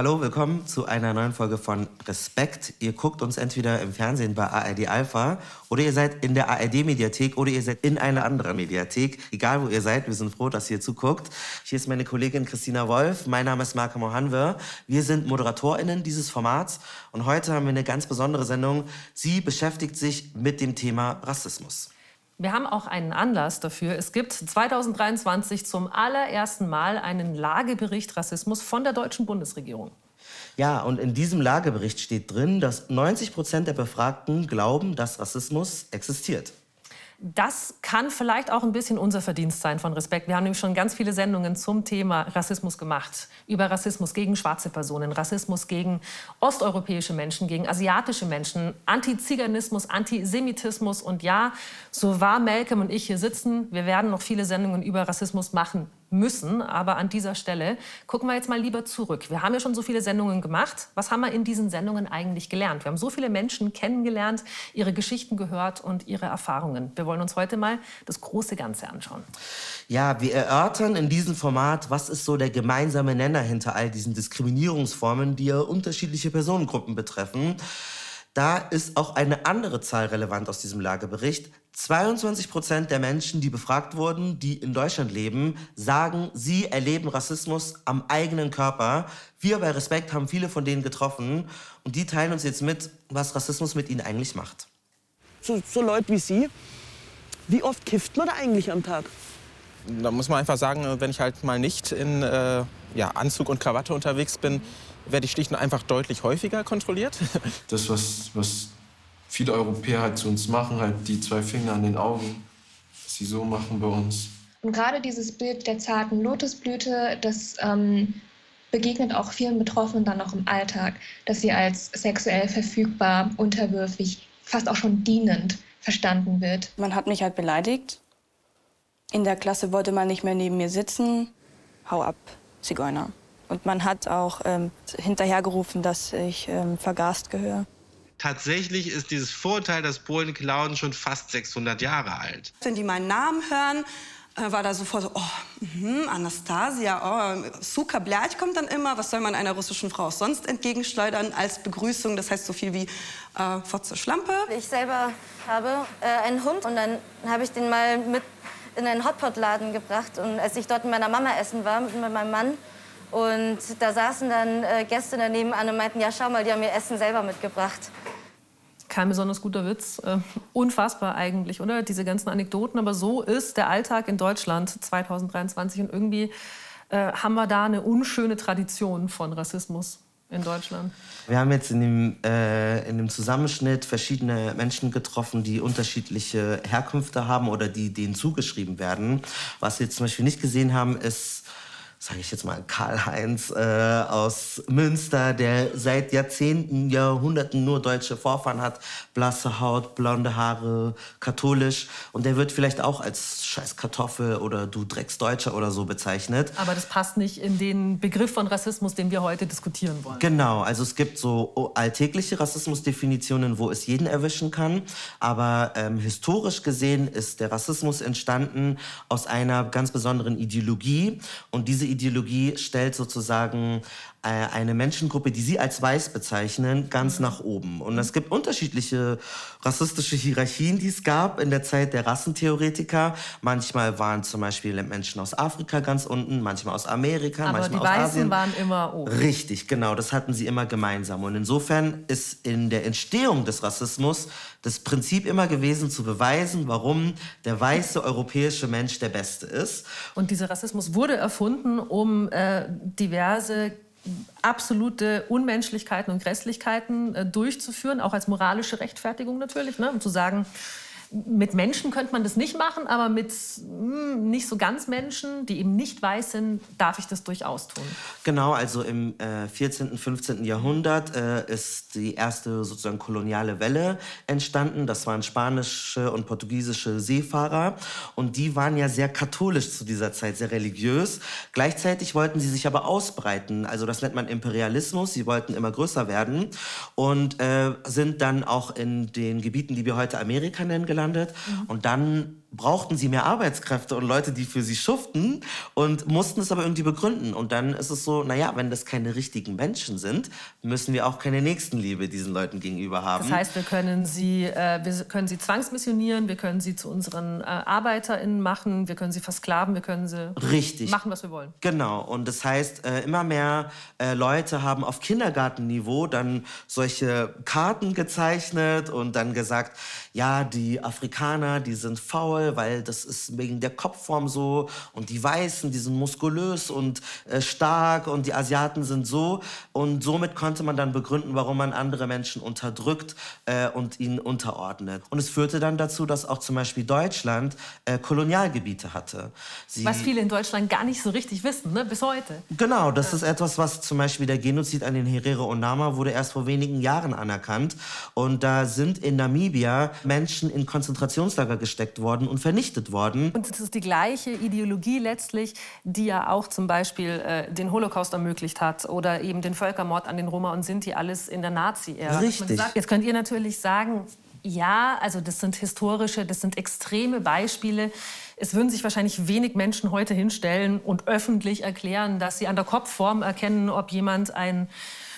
Hallo, willkommen zu einer neuen Folge von Respekt. Ihr guckt uns entweder im Fernsehen bei ARD Alpha oder ihr seid in der ARD-Mediathek oder ihr seid in einer anderen Mediathek. Egal, wo ihr seid, wir sind froh, dass ihr zuguckt. Hier ist meine Kollegin Christina Wolf. Mein Name ist Marco Mohanwe. Wir sind ModeratorInnen dieses Formats und heute haben wir eine ganz besondere Sendung. Sie beschäftigt sich mit dem Thema Rassismus. Wir haben auch einen Anlass dafür. Es gibt 2023 zum allerersten Mal einen Lagebericht Rassismus von der deutschen Bundesregierung. Ja, und in diesem Lagebericht steht drin, dass 90 Prozent der Befragten glauben, dass Rassismus existiert. Das kann vielleicht auch ein bisschen unser Verdienst sein von Respekt. Wir haben nämlich schon ganz viele Sendungen zum Thema Rassismus gemacht. Über Rassismus gegen schwarze Personen, Rassismus gegen osteuropäische Menschen, gegen asiatische Menschen, Antiziganismus, Antisemitismus. Und ja, so war Malcolm und ich hier sitzen. Wir werden noch viele Sendungen über Rassismus machen müssen. Aber an dieser Stelle gucken wir jetzt mal lieber zurück. Wir haben ja schon so viele Sendungen gemacht. Was haben wir in diesen Sendungen eigentlich gelernt? Wir haben so viele Menschen kennengelernt, ihre Geschichten gehört und ihre Erfahrungen. Wir wollen uns heute mal das große Ganze anschauen. Ja, wir erörtern in diesem Format, was ist so der gemeinsame Nenner hinter all diesen Diskriminierungsformen, die ja unterschiedliche Personengruppen betreffen. Da ist auch eine andere Zahl relevant aus diesem Lagebericht. 22 Prozent der Menschen, die befragt wurden, die in Deutschland leben, sagen, sie erleben Rassismus am eigenen Körper. Wir bei Respekt haben viele von denen getroffen und die teilen uns jetzt mit, was Rassismus mit ihnen eigentlich macht. So, so Leute wie Sie, wie oft kifft man da eigentlich am Tag? Da muss man einfach sagen, wenn ich halt mal nicht in äh, ja, Anzug und Krawatte unterwegs bin, werde ich schlicht und einfach deutlich häufiger kontrolliert. Das, was, was viele Europäer halt zu uns machen, halt die zwei Finger an den Augen, was sie so machen bei uns. Und gerade dieses Bild der zarten Lotusblüte, das ähm, begegnet auch vielen Betroffenen dann noch im Alltag, dass sie als sexuell verfügbar, unterwürfig, fast auch schon dienend verstanden wird. Man hat mich halt beleidigt. In der Klasse wollte man nicht mehr neben mir sitzen. Hau ab, Zigeuner. Und man hat auch ähm, hinterhergerufen, dass ich ähm, vergast gehöre. Tatsächlich ist dieses Vorurteil, dass Polen klauen, schon fast 600 Jahre alt. Wenn die meinen Namen hören, äh, war da sofort so, oh, mhm, Anastasia, oh, Suka Blerch kommt dann immer. Was soll man einer russischen Frau sonst entgegenschleudern als Begrüßung? Das heißt so viel wie äh, Fotze Schlampe. Ich selber habe äh, einen Hund und dann habe ich den mal mit in einen Hotpot-Laden gebracht. Und als ich dort mit meiner Mama essen war, mit meinem Mann, und da saßen dann äh, Gäste daneben an und meinten, ja, schau mal, die haben ihr Essen selber mitgebracht. Kein besonders guter Witz. Äh, unfassbar eigentlich, oder? Diese ganzen Anekdoten. Aber so ist der Alltag in Deutschland 2023. Und irgendwie äh, haben wir da eine unschöne Tradition von Rassismus in Deutschland. Wir haben jetzt in dem, äh, in dem Zusammenschnitt verschiedene Menschen getroffen, die unterschiedliche Herkünfte haben oder die denen zugeschrieben werden. Was wir jetzt zum Beispiel nicht gesehen haben, ist sage ich jetzt mal, Karl-Heinz äh, aus Münster, der seit Jahrzehnten, Jahrhunderten nur deutsche Vorfahren hat, blasse Haut, blonde Haare, katholisch. Und der wird vielleicht auch als scheiß Kartoffel oder du Drecksdeutscher oder so bezeichnet. Aber das passt nicht in den Begriff von Rassismus, den wir heute diskutieren wollen. Genau, also es gibt so alltägliche Rassismusdefinitionen, wo es jeden erwischen kann. Aber ähm, historisch gesehen ist der Rassismus entstanden aus einer ganz besonderen Ideologie. Und diese Ideologie stellt sozusagen eine Menschengruppe, die sie als weiß bezeichnen, ganz mhm. nach oben. Und es gibt unterschiedliche rassistische Hierarchien, die es gab in der Zeit der Rassentheoretiker. Manchmal waren zum Beispiel Menschen aus Afrika ganz unten, manchmal aus Amerika, Aber manchmal die aus Weißen Asien. waren immer oben. Richtig, genau. Das hatten sie immer gemeinsam. Und insofern ist in der Entstehung des Rassismus das Prinzip immer gewesen, zu beweisen, warum der weiße europäische Mensch der Beste ist. Und dieser Rassismus wurde erfunden, um äh, diverse absolute Unmenschlichkeiten und Grässlichkeiten äh, durchzuführen, auch als moralische Rechtfertigung natürlich, ne, um zu sagen, mit Menschen könnte man das nicht machen, aber mit mh, hm, nicht so ganz Menschen, die eben nicht weiß sind, darf ich das durchaus tun. Genau, also im äh, 14., 15. Jahrhundert äh, ist die erste sozusagen koloniale Welle entstanden. Das waren spanische und portugiesische Seefahrer und die waren ja sehr katholisch zu dieser Zeit, sehr religiös. Gleichzeitig wollten sie sich aber ausbreiten. Also das nennt man Imperialismus. Sie wollten immer größer werden und äh, sind dann auch in den Gebieten, die wir heute Amerika nennen, gelandet. Mhm. Und dann brauchten sie mehr Arbeitskräfte und Leute, die für sie schuften und mussten es aber irgendwie begründen. Und dann ist es so, naja, wenn das keine richtigen Menschen sind, müssen wir auch keine Nächstenliebe diesen Leuten gegenüber haben. Das heißt, wir können sie, äh, wir können sie zwangsmissionieren, wir können sie zu unseren äh, ArbeiterInnen machen, wir können sie versklaven, wir können sie Richtig. machen, was wir wollen. Genau, und das heißt, äh, immer mehr äh, Leute haben auf Kindergartenniveau dann solche Karten gezeichnet und dann gesagt, ja, die Afrikaner, die sind faul, weil das ist wegen der Kopfform so und die Weißen, die sind muskulös und äh, stark und die Asiaten sind so und somit konnte man dann begründen, warum man andere Menschen unterdrückt äh, und ihnen unterordnet. Und es führte dann dazu, dass auch zum Beispiel Deutschland äh, Kolonialgebiete hatte. Sie Was viele in Deutschland gar nicht so richtig wissen, ne? bis heute. Genau, das ist etwas, was zum Beispiel der Genozid an den Herero und Nama wurde erst vor wenigen Jahren anerkannt. Und da sind in Namibia Menschen in Konzentrationslager gesteckt worden und vernichtet worden. Und es ist die gleiche Ideologie letztlich, die ja auch zum Beispiel äh, den Holocaust ermöglicht hat oder eben den Völkermord an den Roma und Sinti, alles in der Nazi-Ära. Richtig. Sagt, Jetzt könnt ihr natürlich sagen, ja, also das sind historische, das sind extreme Beispiele. Es würden sich wahrscheinlich wenig Menschen heute hinstellen und öffentlich erklären, dass sie an der Kopfform erkennen, ob jemand ein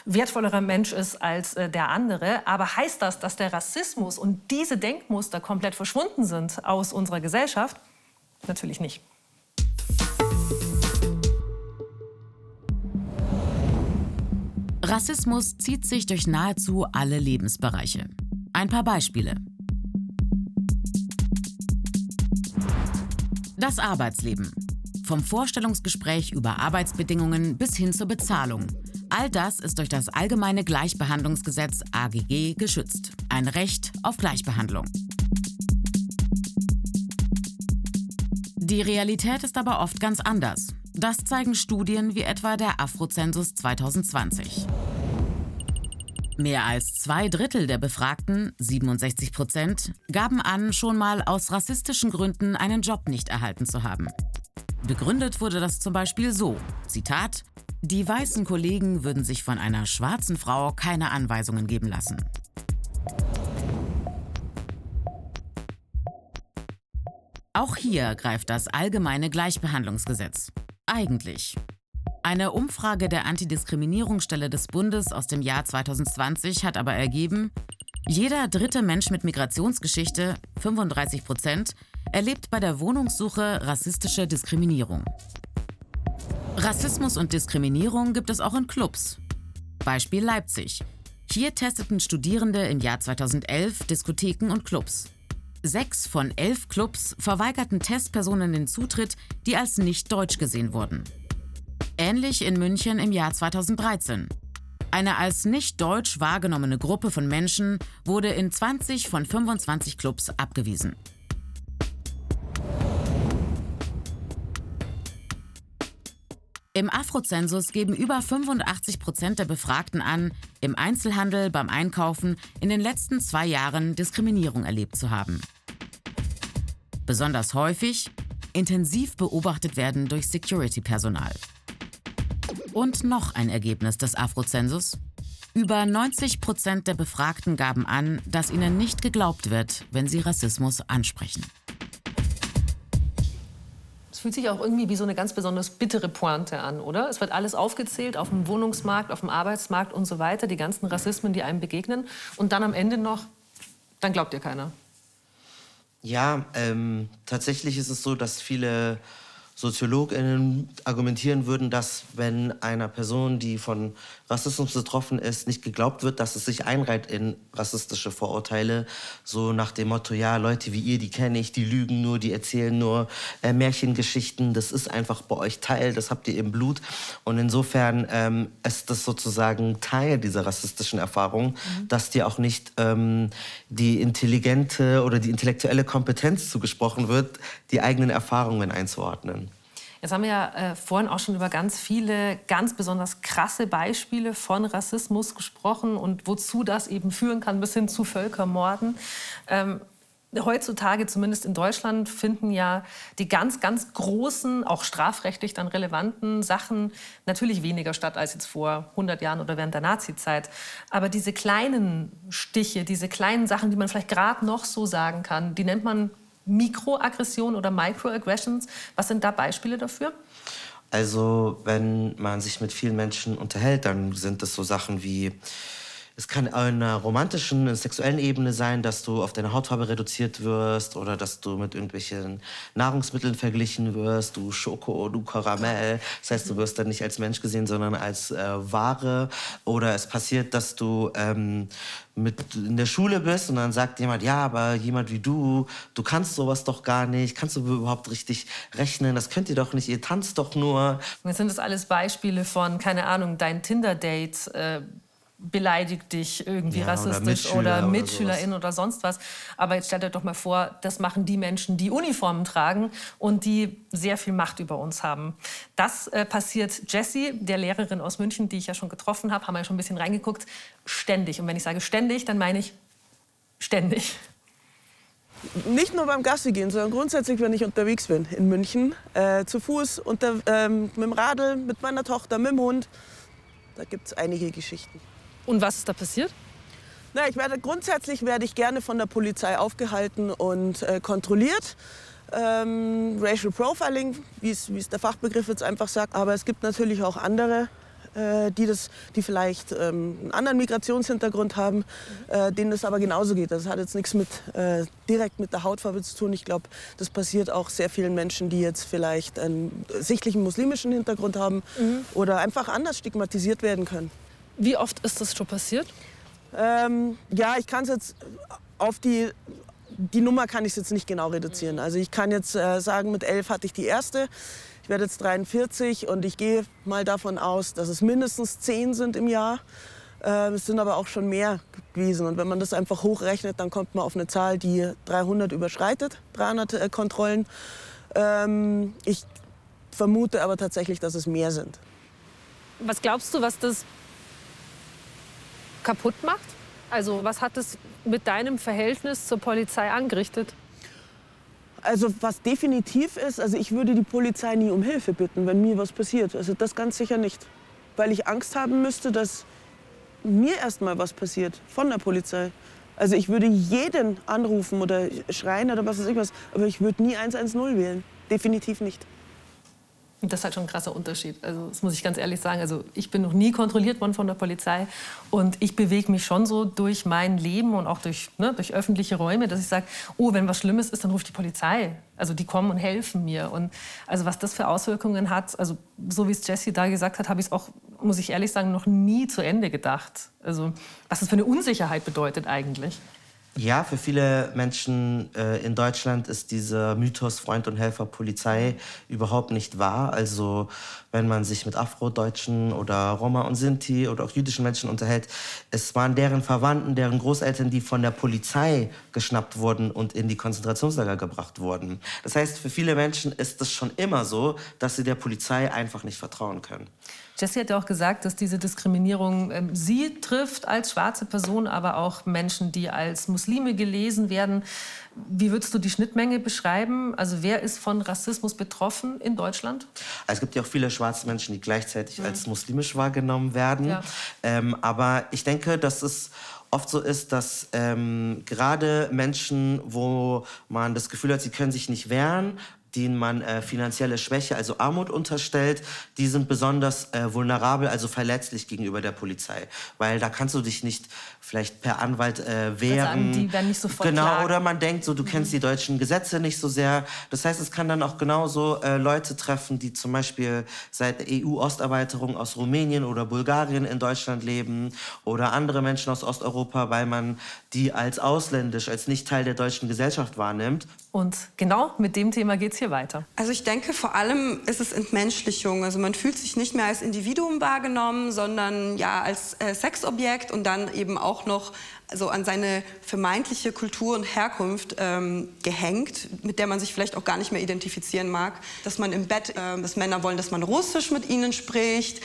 wertvollerer Mensch ist als äh, der andere. Aber heißt das, dass der Rassismus und diese Denkmuster komplett verschwunden sind aus unserer Gesellschaft? Natürlich nicht. Rassismus zieht sich durch nahezu alle Lebensbereiche. Ein paar Beispiele. Das Arbeitsleben. Vom Vorstellungsgespräch über Arbeitsbedingungen bis hin zur Bezahlung. All das ist durch das Allgemeine Gleichbehandlungsgesetz AGG geschützt. Ein Recht auf Gleichbehandlung. Die Realität ist aber oft ganz anders. Das zeigen Studien wie etwa der Afrozensus 2020. Mehr als zwei Drittel der Befragten, 67 Prozent, gaben an, schon mal aus rassistischen Gründen einen Job nicht erhalten zu haben. Begründet wurde das zum Beispiel so, Zitat, die weißen Kollegen würden sich von einer schwarzen Frau keine Anweisungen geben lassen. Auch hier greift das allgemeine Gleichbehandlungsgesetz. Eigentlich. Eine Umfrage der Antidiskriminierungsstelle des Bundes aus dem Jahr 2020 hat aber ergeben, jeder dritte Mensch mit Migrationsgeschichte, 35 Prozent, erlebt bei der Wohnungssuche rassistische Diskriminierung. Rassismus und Diskriminierung gibt es auch in Clubs. Beispiel Leipzig. Hier testeten Studierende im Jahr 2011 Diskotheken und Clubs. Sechs von elf Clubs verweigerten Testpersonen den Zutritt, die als nicht deutsch gesehen wurden. Ähnlich in München im Jahr 2013. Eine als nicht deutsch wahrgenommene Gruppe von Menschen wurde in 20 von 25 Clubs abgewiesen. Im Afrozensus geben über 85 Prozent der Befragten an, im Einzelhandel, beim Einkaufen in den letzten zwei Jahren Diskriminierung erlebt zu haben. Besonders häufig intensiv beobachtet werden durch Security-Personal. Und noch ein Ergebnis des Afrozensus. Über 90 Prozent der Befragten gaben an, dass ihnen nicht geglaubt wird, wenn sie Rassismus ansprechen. Fühlt sich auch irgendwie wie so eine ganz besonders bittere Pointe an, oder? Es wird alles aufgezählt auf dem Wohnungsmarkt, auf dem Arbeitsmarkt und so weiter, die ganzen Rassismen, die einem begegnen. Und dann am Ende noch, dann glaubt dir keiner. Ja, ähm, tatsächlich ist es so, dass viele SoziologInnen argumentieren würden, dass wenn einer Person, die von Rassismus betroffen ist, nicht geglaubt wird, dass es sich einreiht in rassistische Vorurteile. So nach dem Motto, ja, Leute wie ihr, die kenne ich, die lügen nur, die erzählen nur äh, Märchengeschichten. Das ist einfach bei euch Teil, das habt ihr im Blut. Und insofern ähm, ist das sozusagen Teil dieser rassistischen Erfahrung, mhm. dass dir auch nicht ähm, die intelligente oder die intellektuelle Kompetenz zugesprochen wird, die eigenen Erfahrungen einzuordnen. Jetzt haben wir ja äh, vorhin auch schon über ganz viele ganz besonders krasse Beispiele von Rassismus gesprochen und wozu das eben führen kann, bis hin zu Völkermorden. Ähm, heutzutage, zumindest in Deutschland, finden ja die ganz, ganz großen, auch strafrechtlich dann relevanten Sachen natürlich weniger statt als jetzt vor 100 Jahren oder während der Nazizeit. Aber diese kleinen Stiche, diese kleinen Sachen, die man vielleicht gerade noch so sagen kann, die nennt man Mikroaggressionen oder Microaggressions. Was sind da Beispiele dafür? Also wenn man sich mit vielen Menschen unterhält, dann sind es so Sachen wie es kann auf einer romantischen, sexuellen Ebene sein, dass du auf deine Hautfarbe reduziert wirst oder dass du mit irgendwelchen Nahrungsmitteln verglichen wirst, du Schoko, du Karamell. Das heißt, du wirst dann nicht als Mensch gesehen, sondern als äh, Ware. Oder es passiert, dass du ähm, mit in der Schule bist und dann sagt jemand, ja, aber jemand wie du, du kannst sowas doch gar nicht, kannst du überhaupt richtig rechnen, das könnt ihr doch nicht, ihr tanzt doch nur. Jetzt sind das alles Beispiele von, keine Ahnung, dein Tinder-Date. Äh beleidigt dich irgendwie Ja, oder rassistisch Mitschüler oder, oder Mitschülerin sowas. oder sonst was. Aber jetzt stellt euch doch mal vor, das machen die Menschen, die Uniformen tragen und die sehr viel Macht über uns haben. Das äh, passiert Jessie, der Lehrerin aus München, die ich ja schon getroffen habe, haben wir ja schon ein bisschen reingeguckt, ständig. Und wenn ich sage ständig, dann meine ich ständig. Nicht nur beim Gassi gehen, sondern grundsätzlich, wenn ich unterwegs bin in München, äh, zu Fuß, unter, ähm, mit dem Radl, mit meiner Tochter, mit dem Hund. Da gibt es einige Geschichten. Und was ist da passiert? Na, ich werde, grundsätzlich werde ich gerne von der Polizei aufgehalten und äh, kontrolliert. Ähm, Racial Profiling, wie es der Fachbegriff jetzt einfach sagt. Aber es gibt natürlich auch andere, äh, die, das, die vielleicht ähm, einen anderen Migrationshintergrund haben, äh, denen das aber genauso geht. Das hat jetzt nichts mit, äh, direkt mit der Hautfarbe zu tun. Ich glaube, das passiert auch sehr vielen Menschen, die jetzt vielleicht einen sichtlichen muslimischen Hintergrund haben oder einfach anders stigmatisiert werden können. Wie oft ist das schon passiert? Ähm, ja, ich kann es jetzt auf die, die Nummer kann ich jetzt nicht genau reduzieren. Also ich kann jetzt äh, sagen, mit elf hatte ich die erste. Ich werde jetzt 43 und ich gehe mal davon aus, dass es mindestens zehn sind im Jahr. Ähm, es sind aber auch schon mehr gewesen. Und wenn man das einfach hochrechnet, dann kommt man auf eine Zahl, die 300 überschreitet, 300 äh, Kontrollen. Ähm, ich vermute aber tatsächlich, dass es mehr sind. Was glaubst du, was das kaputt macht? Also was hat es mit deinem Verhältnis zur Polizei angerichtet? Also was definitiv ist, also ich würde die Polizei nie um Hilfe bitten, wenn mir was passiert. Also das ganz sicher nicht. Weil ich Angst haben müsste, dass mir erst mal was passiert von der Polizei. Also ich würde jeden anrufen oder schreien oder was weiß ich aber ich würde nie 110 wählen. Definitiv nicht. Und das ist halt schon ein krasser Unterschied. Also das muss ich ganz ehrlich sagen. Also ich bin noch nie kontrolliert worden von der Polizei und ich bewege mich schon so durch mein Leben und auch durch, ne, durch öffentliche Räume, dass ich sage, oh, wenn was Schlimmes ist, dann ruft die Polizei. Also die kommen und helfen mir. Und also was das für Auswirkungen hat, also so wie es Jessie da gesagt hat, habe ich es auch, muss ich ehrlich sagen, noch nie zu Ende gedacht. Also was das für eine Unsicherheit bedeutet eigentlich. Ja, für viele Menschen äh, in Deutschland ist dieser Mythos Freund und Helfer Polizei überhaupt nicht wahr. Also wenn man sich mit Afrodeutschen oder Roma und Sinti oder auch jüdischen Menschen unterhält, es waren deren Verwandten, deren Großeltern, die von der Polizei geschnappt wurden und in die Konzentrationslager gebracht wurden. Das heißt, für viele Menschen ist es schon immer so, dass sie der Polizei einfach nicht vertrauen können. Jessie hat ja auch gesagt, dass diese Diskriminierung ähm, sie trifft als schwarze Person, aber auch Menschen, die als Muslime gelesen werden. Wie würdest du die Schnittmenge beschreiben? Also wer ist von Rassismus betroffen in Deutschland? Es gibt ja auch viele schwarze Menschen, die gleichzeitig als muslimisch wahrgenommen werden. Ja. Ähm, aber ich denke, dass es oft so ist, dass ähm, gerade Menschen, wo man das Gefühl hat, sie können sich nicht wehren, denen man äh, finanzielle Schwäche, also Armut unterstellt, die sind besonders äh, vulnerabel, also verletzlich gegenüber der Polizei. Weil da kannst du dich nicht vielleicht per Anwalt äh, wehren. sagen, die werden nicht sofort Genau, klagen. oder man denkt so, du kennst die deutschen Gesetze nicht so sehr. Das heißt, es kann dann auch genauso äh, Leute treffen, die zum Beispiel seit der EU-Osterweiterung aus Rumänien oder Bulgarien in Deutschland leben oder andere Menschen aus Osteuropa, weil man die als ausländisch, als nicht Teil der deutschen Gesellschaft wahrnimmt. Und genau mit dem Thema geht es hier weiter. Also ich denke, vor allem ist es Entmenschlichung. Also man fühlt sich nicht mehr als Individuum wahrgenommen, sondern ja als äh, Sexobjekt und dann eben auch noch so an seine vermeintliche Kultur und Herkunft ähm, gehängt, mit der man sich vielleicht auch gar nicht mehr identifizieren mag. Dass man im Bett, äh, dass Männer wollen, dass man Russisch mit ihnen spricht.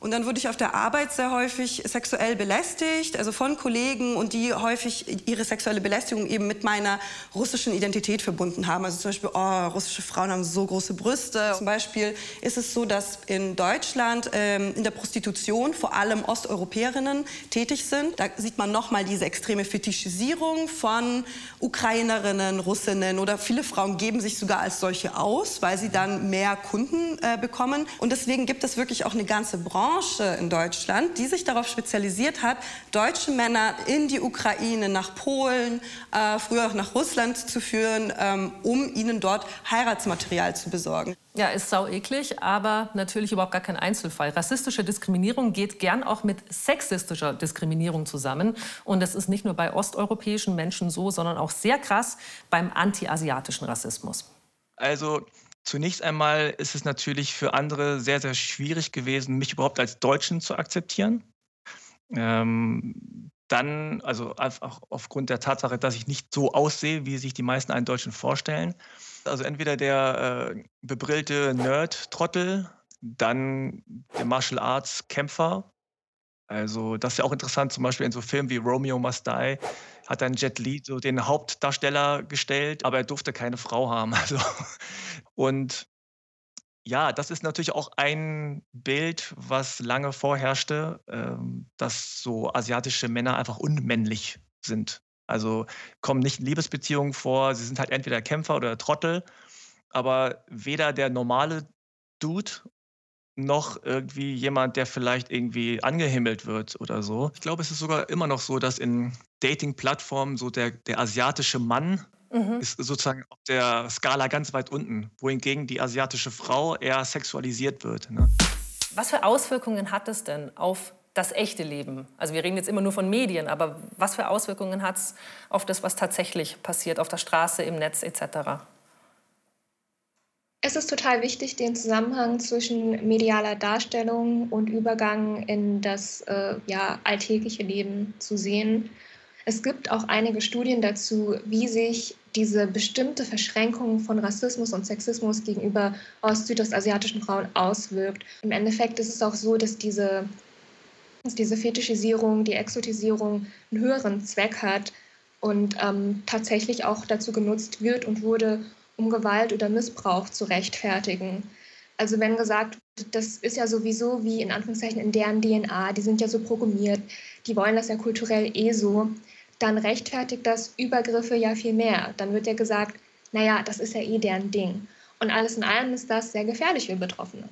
Und dann wurde ich auf der Arbeit sehr häufig sexuell belästigt, also von Kollegen und die häufig ihre sexuelle Belästigung eben mit meiner russischen Identität verbunden haben. Also zum Beispiel, oh, russische Frauen haben so große Brüste. Zum Beispiel ist es so, dass in Deutschland ähm, in der Prostitution vor allem Osteuropäerinnen tätig sind. Da sieht man nochmal diese extreme Fetischisierung von Ukrainerinnen, Russinnen oder viele Frauen geben sich sogar als solche aus, weil sie dann mehr Kunden äh, bekommen. Und deswegen gibt es wirklich auch eine ganze Branche in Deutschland, die sich darauf spezialisiert hat, deutsche Männer in die Ukraine, nach Polen, äh, früher auch nach Russland zu führen, ähm, um ihnen dort Heiratsmaterial zu besorgen. Ja, ist sau eklig, aber natürlich überhaupt gar kein Einzelfall. Rassistische Diskriminierung geht gern auch mit sexistischer Diskriminierung zusammen. Und das ist nicht nur bei osteuropäischen Menschen so, sondern auch sehr krass beim antiasiatischen Rassismus. Also zunächst einmal ist es natürlich für andere sehr, sehr schwierig gewesen, mich überhaupt als Deutschen zu akzeptieren. Ähm, dann, also auch aufgrund der Tatsache, dass ich nicht so aussehe, wie sich die meisten einen Deutschen vorstellen. Also entweder der äh, bebrillte Nerd-Trottel, dann der Martial Arts-Kämpfer. Also das ist ja auch interessant, zum Beispiel in so Filmen wie Romeo Must Die hat dann Jet Li so den Hauptdarsteller gestellt, aber er durfte keine Frau haben. Also, und ja, das ist natürlich auch ein Bild, was lange vorherrschte, ähm, dass so asiatische Männer einfach unmännlich sind. Also kommen nicht in Liebesbeziehungen vor, sie sind halt entweder Kämpfer oder Trottel, aber weder der normale Dude noch irgendwie jemand, der vielleicht irgendwie angehimmelt wird oder so. Ich glaube, es ist sogar immer noch so, dass in Dating-Plattformen so der, der asiatische Mann mhm. ist sozusagen auf der Skala ganz weit unten, wohingegen die asiatische Frau eher sexualisiert wird. Ne? Was für Auswirkungen hat es denn auf das echte Leben? Also wir reden jetzt immer nur von Medien, aber was für Auswirkungen hat es auf das, was tatsächlich passiert, auf der Straße, im Netz etc.? Es ist total wichtig, den Zusammenhang zwischen medialer Darstellung und Übergang in das äh, ja, alltägliche Leben zu sehen. Es gibt auch einige Studien dazu, wie sich diese bestimmte Verschränkung von Rassismus und Sexismus gegenüber ost-südostasiatischen Frauen auswirkt. Im Endeffekt ist es auch so, dass diese dass diese Fetischisierung, die Exotisierung einen höheren Zweck hat und ähm, tatsächlich auch dazu genutzt wird und wurde, um Gewalt oder Missbrauch zu rechtfertigen. Also wenn gesagt, das ist ja sowieso wie in Anführungszeichen in deren DNA, die sind ja so programmiert, die wollen das ja kulturell eh so, dann rechtfertigt das Übergriffe ja viel mehr. Dann wird ja gesagt, naja, das ist ja eh deren Ding. Und alles in allem ist das sehr gefährlich für Betroffene.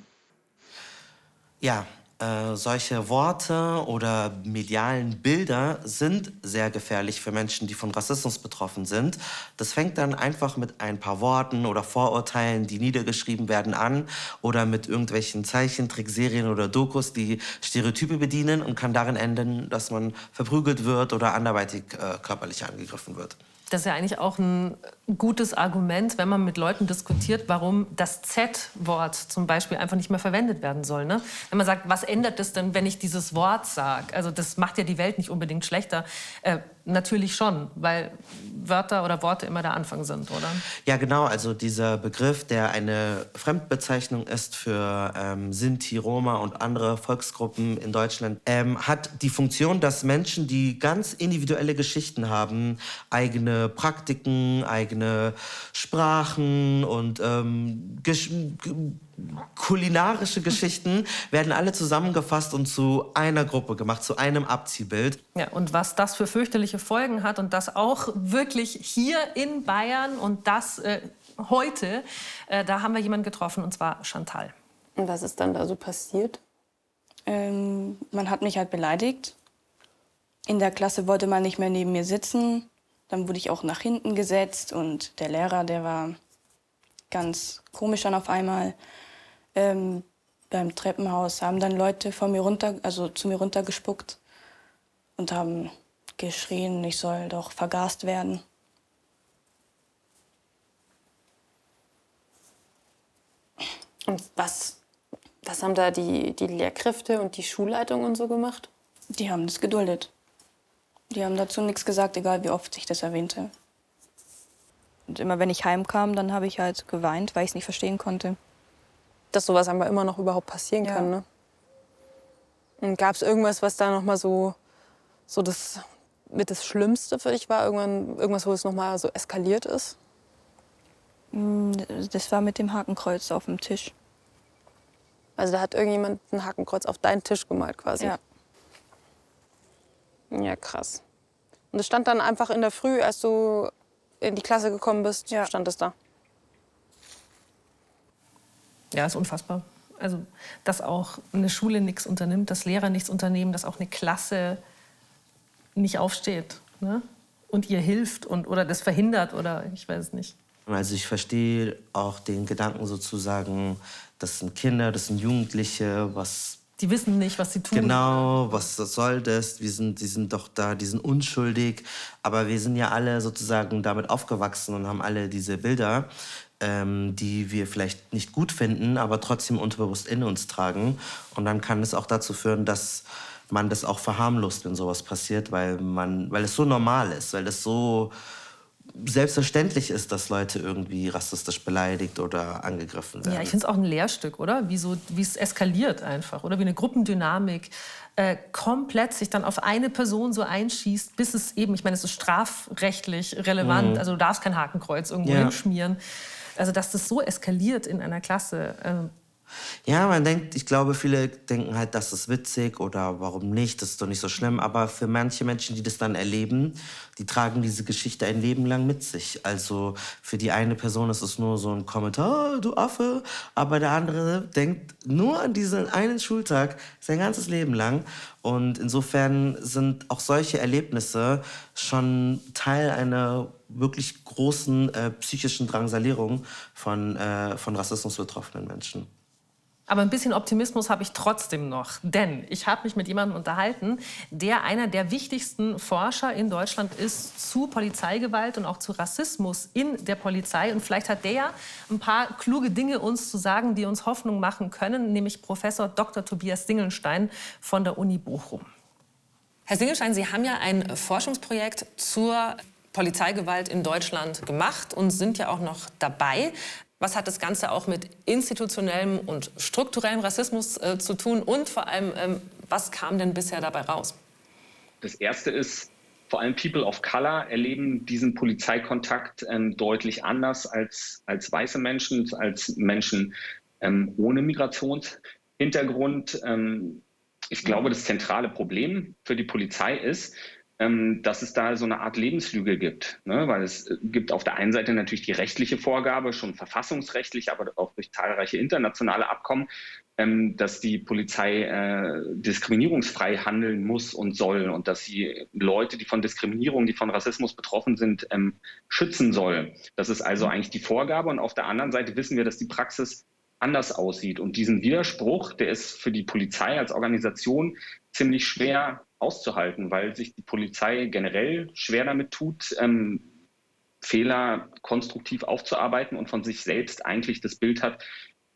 Ja, äh, solche Worte oder medialen Bilder sind sehr gefährlich für Menschen, die von Rassismus betroffen sind. Das fängt dann einfach mit ein paar Worten oder Vorurteilen, die niedergeschrieben werden, an oder mit irgendwelchen Zeichentrickserien oder Dokus, die Stereotype bedienen und kann darin enden, dass man verprügelt wird oder anderweitig äh, körperlich angegriffen wird. Das ist ja eigentlich auch ein gutes Argument, wenn man mit Leuten diskutiert, warum das Z-Wort zum Beispiel einfach nicht mehr verwendet werden soll. Ne? Wenn man sagt, was ändert es denn, wenn ich dieses Wort sage? Also das macht ja die Welt nicht unbedingt schlechter. Äh, natürlich schon, weil Wörter oder Worte immer der Anfang sind, oder? Ja, genau. Also dieser Begriff, der eine Fremdbezeichnung ist für ähm, Sinti, Roma und andere Volksgruppen in Deutschland, ähm, hat die Funktion, dass Menschen, die ganz individuelle Geschichten haben, eigene Praktiken, eigene Sprachen und ähm, kulinarische Geschichten werden alle zusammengefasst und zu einer Gruppe gemacht, zu einem Abziehbild. Ja, und was das für fürchterliche Folgen hat und das auch wirklich hier in Bayern und das äh, heute, äh, da haben wir jemanden getroffen und zwar Chantal. Und was ist dann da so passiert? Ähm, man hat mich halt beleidigt. In der Klasse wollte man nicht mehr neben mir sitzen. Dann wurde ich auch nach hinten gesetzt und der Lehrer, der war ganz komisch dann auf einmal. Ähm, beim Treppenhaus haben dann Leute von mir runter, also zu mir runtergespuckt und haben geschrien, ich soll doch vergast werden. Und was, was haben da die, die Lehrkräfte und die Schulleitung und so gemacht? Die haben das geduldet. Die haben dazu nichts gesagt, egal wie oft sich das erwähnte. Und immer wenn ich heimkam, dann habe ich halt geweint, weil ich es nicht verstehen konnte. Dass sowas aber immer noch überhaupt passieren ja. kann, ne? Und gab es irgendwas, was da noch mal so, so das mit das Schlimmste für dich war? Irgendwann, irgendwas, wo es noch mal so eskaliert ist? Mm, das war mit dem Hakenkreuz auf dem Tisch. Also da hat irgendjemand ein Hakenkreuz auf deinen Tisch gemalt quasi? Ja. Ja, krass. Und es stand dann einfach in der Früh, als du in die Klasse gekommen bist, stand es da. Ja, ist unfassbar. Also, dass auch eine Schule nichts unternimmt, dass Lehrer nichts unternehmen, dass auch eine Klasse nicht aufsteht ne? und ihr hilft und, oder das verhindert oder ich weiß es nicht. Also ich verstehe auch den Gedanken sozusagen, das sind Kinder, das sind Jugendliche, was Die wissen nicht, was sie tun. Genau, was soll das? Wir sind, die sind doch da, die sind unschuldig. Aber wir sind ja alle sozusagen damit aufgewachsen und haben alle diese Bilder, ähm, die wir vielleicht nicht gut finden, aber trotzdem unterbewusst in uns tragen. Und dann kann es auch dazu führen, dass man das auch verharmlost, wenn sowas passiert, weil, man, weil es so normal ist, weil es so selbstverständlich ist, dass Leute irgendwie rassistisch beleidigt oder angegriffen werden. Ja, ich finde es auch ein Lehrstück, oder? Wie, so, wie es eskaliert einfach, oder? Wie eine Gruppendynamik äh, komplett sich dann auf eine Person so einschießt, bis es eben, ich meine, es ist strafrechtlich relevant, Mhm. also du darfst kein Hakenkreuz irgendwo Ja. hinschmieren. Also, dass das so eskaliert in einer Klasse. Ja, man denkt, ich glaube, viele denken halt, das ist witzig oder warum nicht, das ist doch nicht so schlimm. Aber für manche Menschen, die das dann erleben, die tragen diese Geschichte ein Leben lang mit sich. Also für die eine Person ist es nur so ein Kommentar, "Ah, du Affe. Aber der andere denkt nur an diesen einen Schultag sein ganzes Leben lang. Und insofern sind auch solche Erlebnisse schon Teil einer wirklich großen äh, psychischen Drangsalierung von, äh, von Rassismus betroffenen Menschen. Aber ein bisschen Optimismus habe ich trotzdem noch. Denn ich habe mich mit jemandem unterhalten, der einer der wichtigsten Forscher in Deutschland ist zu Polizeigewalt und auch zu Rassismus in der Polizei. Und vielleicht hat der ja ein paar kluge Dinge uns zu sagen, die uns Hoffnung machen können, nämlich Professor Dr. Tobias Dingelstein von der Uni Bochum. Herr Singelstein, Sie haben ja ein Forschungsprojekt zur Polizeigewalt in Deutschland gemacht und sind ja auch noch dabei. Was hat das Ganze auch mit institutionellem und strukturellem Rassismus äh, zu tun? Und vor allem, ähm, was kam denn bisher dabei raus? Das erste ist, vor allem People of Color erleben diesen Polizeikontakt ähm, deutlich anders als, als weiße Menschen, als Menschen ähm, ohne Migrationshintergrund. Ähm, ich glaube, das zentrale Problem für die Polizei ist, dass es da so eine Art Lebenslüge gibt. Ne? Weil es äh, gibt auf der einen Seite natürlich die rechtliche Vorgabe, schon verfassungsrechtlich, aber auch durch zahlreiche internationale Abkommen, ähm, dass die Polizei äh, diskriminierungsfrei handeln muss und soll und dass sie Leute, die von Diskriminierung, die von Rassismus betroffen sind, ähm, schützen soll. Das ist also eigentlich die Vorgabe. Und auf der anderen Seite wissen wir, dass die Praxis anders aussieht. Und diesen Widerspruch, der ist für die Polizei als Organisation ziemlich schwer auszuhalten, weil sich die Polizei generell schwer damit tut, ähm, Fehler konstruktiv aufzuarbeiten und von sich selbst eigentlich das Bild hat,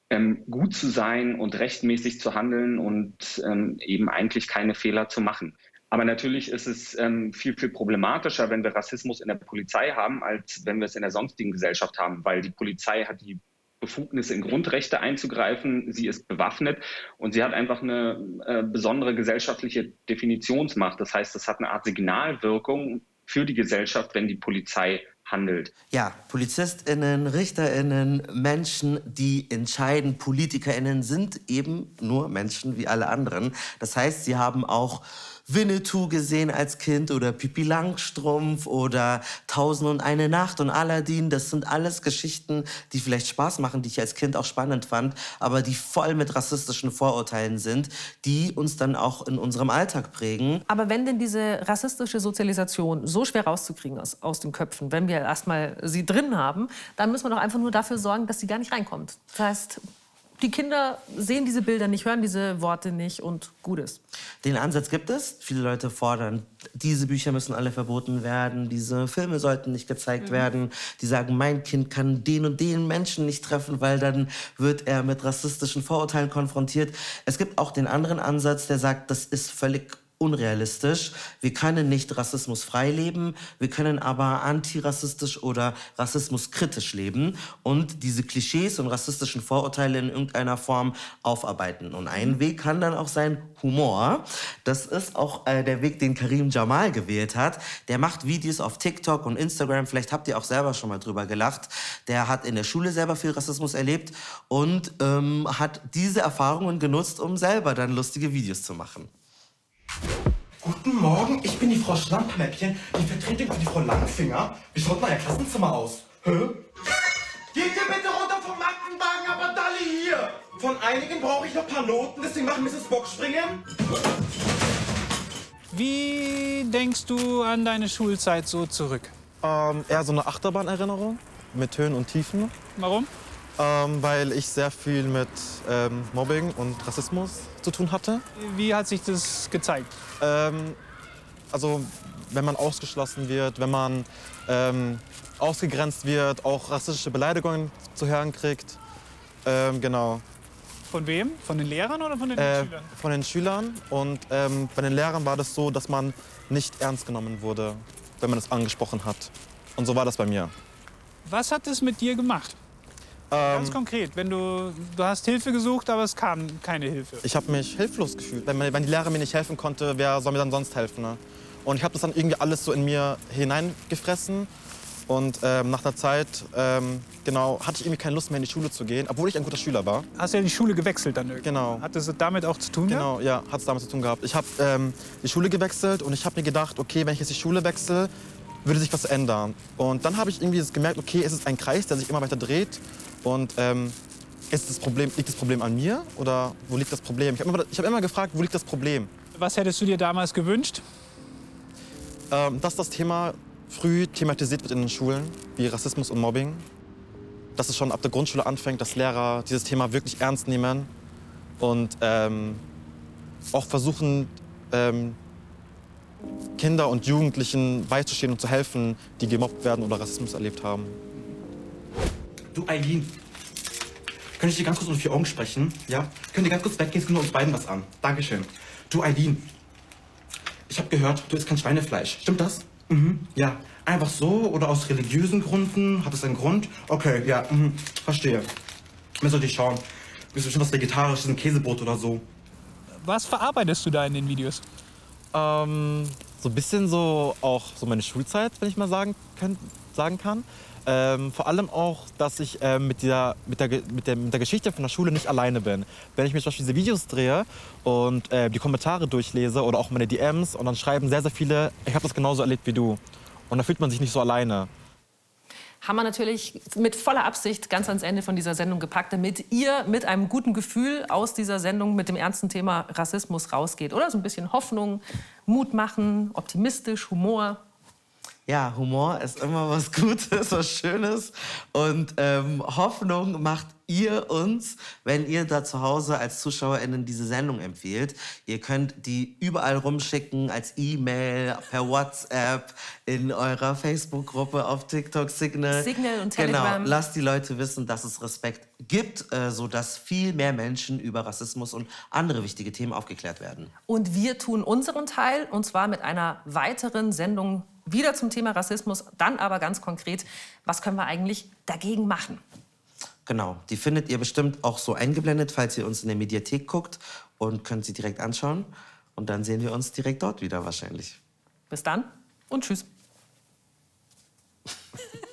ähm, gut zu sein und rechtmäßig zu handeln und ähm, eben eigentlich keine Fehler zu machen. Aber natürlich ist es ähm, viel, viel problematischer, wenn wir Rassismus in der Polizei haben, als wenn wir es in der sonstigen Gesellschaft haben, weil die Polizei hat die Befugnis in Grundrechte einzugreifen. Sie ist bewaffnet und sie hat einfach eine äh, besondere gesellschaftliche Definitionsmacht. Das heißt, es hat eine Art Signalwirkung für die Gesellschaft, wenn die Polizei handelt. Ja, PolizistInnen, RichterInnen, Menschen, die entscheiden, PolitikerInnen sind eben nur Menschen wie alle anderen. Das heißt, sie haben auch Winnetou gesehen als Kind oder Pipi Langstrumpf oder Tausend und eine Nacht und Aladdin. Das sind alles Geschichten, die vielleicht Spaß machen, die ich als Kind auch spannend fand, aber die voll mit rassistischen Vorurteilen sind, die uns dann auch in unserem Alltag prägen. Aber wenn denn diese rassistische Sozialisation so schwer rauszukriegen ist aus den Köpfen, wenn wir erstmal sie drin haben, dann müssen wir doch einfach nur dafür sorgen, dass sie gar nicht reinkommt. Das heißt, die Kinder sehen diese Bilder nicht, hören diese Worte nicht und gut ist. Den Ansatz gibt es. Viele Leute fordern, diese Bücher müssen alle verboten werden, diese Filme sollten nicht gezeigt Mhm. werden. Die sagen, mein Kind kann den und den Menschen nicht treffen, weil dann wird er mit rassistischen Vorurteilen konfrontiert. Es gibt auch den anderen Ansatz, der sagt, das ist völlig unrealistisch. Wir können nicht rassismusfrei leben, wir können aber antirassistisch oder rassismuskritisch leben und diese Klischees und rassistischen Vorurteile in irgendeiner Form aufarbeiten. Und ein Weg kann dann auch sein Humor. Das ist auch äh, der Weg, den Karim Jamal gewählt hat. Der macht Videos auf TikTok und Instagram. Vielleicht habt ihr auch selber schon mal drüber gelacht. Der hat in der Schule selber viel Rassismus erlebt und ähm, hat diese Erfahrungen genutzt, um selber dann lustige Videos zu machen. Guten Morgen, ich bin die Frau Schlamphäppchen, die Vertretung für die Frau Langfinger. Wie schaut mein Klassenzimmer aus? Hä? Geht ihr bitte runter vom Aktenwagen, aber Dalli hier! Von einigen brauche ich noch ein paar Noten, deswegen machen Mrs. Bock springen. Wie denkst du an deine Schulzeit so zurück? Ähm, eher so eine Achterbahnerinnerung mit Höhen und Tiefen. Warum? Ähm, weil ich sehr viel mit ähm, Mobbing und Rassismus zu tun hatte. Wie hat sich das gezeigt? Ähm, also wenn man ausgeschlossen wird, wenn man ähm, ausgegrenzt wird, auch rassistische Beleidigungen zu hören kriegt. Ähm, genau. Von wem? Von den Lehrern oder von den Äh, Schülern? von den Schülern. Und ähm, bei den Lehrern war das so, dass man nicht ernst genommen wurde, wenn man es angesprochen hat. Und so war das bei mir. Was hat es mit dir gemacht? Ähm, Ganz konkret, wenn du, du hast Hilfe gesucht, aber es kam keine Hilfe. Ich habe mich hilflos gefühlt. Wenn, wenn die Lehrer mir nicht helfen konnte, wer soll mir dann sonst helfen? Ne? Und ich habe das dann irgendwie alles so in mir hineingefressen. Und ähm, nach einer Zeit ähm, genau, hatte ich irgendwie keine Lust mehr in die Schule zu gehen, obwohl ich ein guter Schüler war. Hast du ja die Schule gewechselt dann irgendwie? Genau. Hat das damit auch zu tun Genau, ja, hat es damit zu tun gehabt. Ich habe ähm, die Schule gewechselt und ich habe mir gedacht, okay, wenn ich jetzt die Schule wechsle, würde sich was ändern. Und dann habe ich irgendwie gemerkt, okay, es ist ein Kreis, der sich immer weiter dreht. Und ähm, ist das Problem, liegt das Problem an mir oder wo liegt das Problem? Ich habe immer, ich hab immer gefragt, wo liegt das Problem? Was hättest du dir damals gewünscht? Ähm, dass das Thema früh thematisiert wird in den Schulen, wie Rassismus und Mobbing. Dass es schon ab der Grundschule anfängt, dass Lehrer dieses Thema wirklich ernst nehmen und ähm, auch versuchen, ähm, Kinder und Jugendlichen beizustehen und zu helfen, die gemobbt werden oder Rassismus erlebt haben. Du, Eileen, könnte ich dir ganz kurz unter vier Augen sprechen? Ja? Könnt ihr ganz kurz weggehen? Es geht nur uns beiden was an. Dankeschön. Du, Eileen, ich habe gehört, du isst kein Schweinefleisch. Stimmt das? Mhm. Ja. Einfach so oder aus religiösen Gründen? Hat es einen Grund? Okay, ja, mhm. verstehe. Müssen wir schauen. Bist bestimmt was Vegetarisches, ein Käsebrot oder so. Was verarbeitest du da in den Videos? Ähm, so ein bisschen so auch so meine Schulzeit, wenn ich mal sagen, könnt, sagen kann. Ähm, vor allem auch, dass ich ähm, mit, dieser, mit, der, mit, der, mit der Geschichte von der Schule nicht alleine bin. Wenn ich mir zum Beispiel diese Videos drehe und äh, die Kommentare durchlese oder auch meine DMs und dann schreiben sehr, sehr viele, ich habe das genauso erlebt wie du. Und da fühlt man sich nicht so alleine. haben wir natürlich mit voller Absicht ganz ans Ende von dieser Sendung gepackt, damit ihr mit einem guten Gefühl aus dieser Sendung mit dem ernsten Thema Rassismus rausgeht. Oder so ein bisschen Hoffnung, Mut machen, optimistisch, Humor. Ja, Humor ist immer was Gutes, was Schönes. Und ähm, Hoffnung macht ihr uns, wenn ihr da zu Hause als ZuschauerInnen diese Sendung empfiehlt. Ihr könnt die überall rumschicken, als E-Mail, per WhatsApp, in eurer Facebook-Gruppe, auf TikTok, Signal. Signal und Telegram. Genau, lasst die Leute wissen, dass es Respekt gibt, äh, sodass viel mehr Menschen über Rassismus und andere wichtige Themen aufgeklärt werden. Und wir tun unseren Teil, und zwar mit einer weiteren Sendung wieder zum Thema Rassismus, dann aber ganz konkret, was können wir eigentlich dagegen machen? Genau, die findet ihr bestimmt auch so eingeblendet, falls ihr uns in der Mediathek guckt und könnt sie direkt anschauen. Und dann sehen wir uns direkt dort wieder wahrscheinlich. Bis dann und tschüss.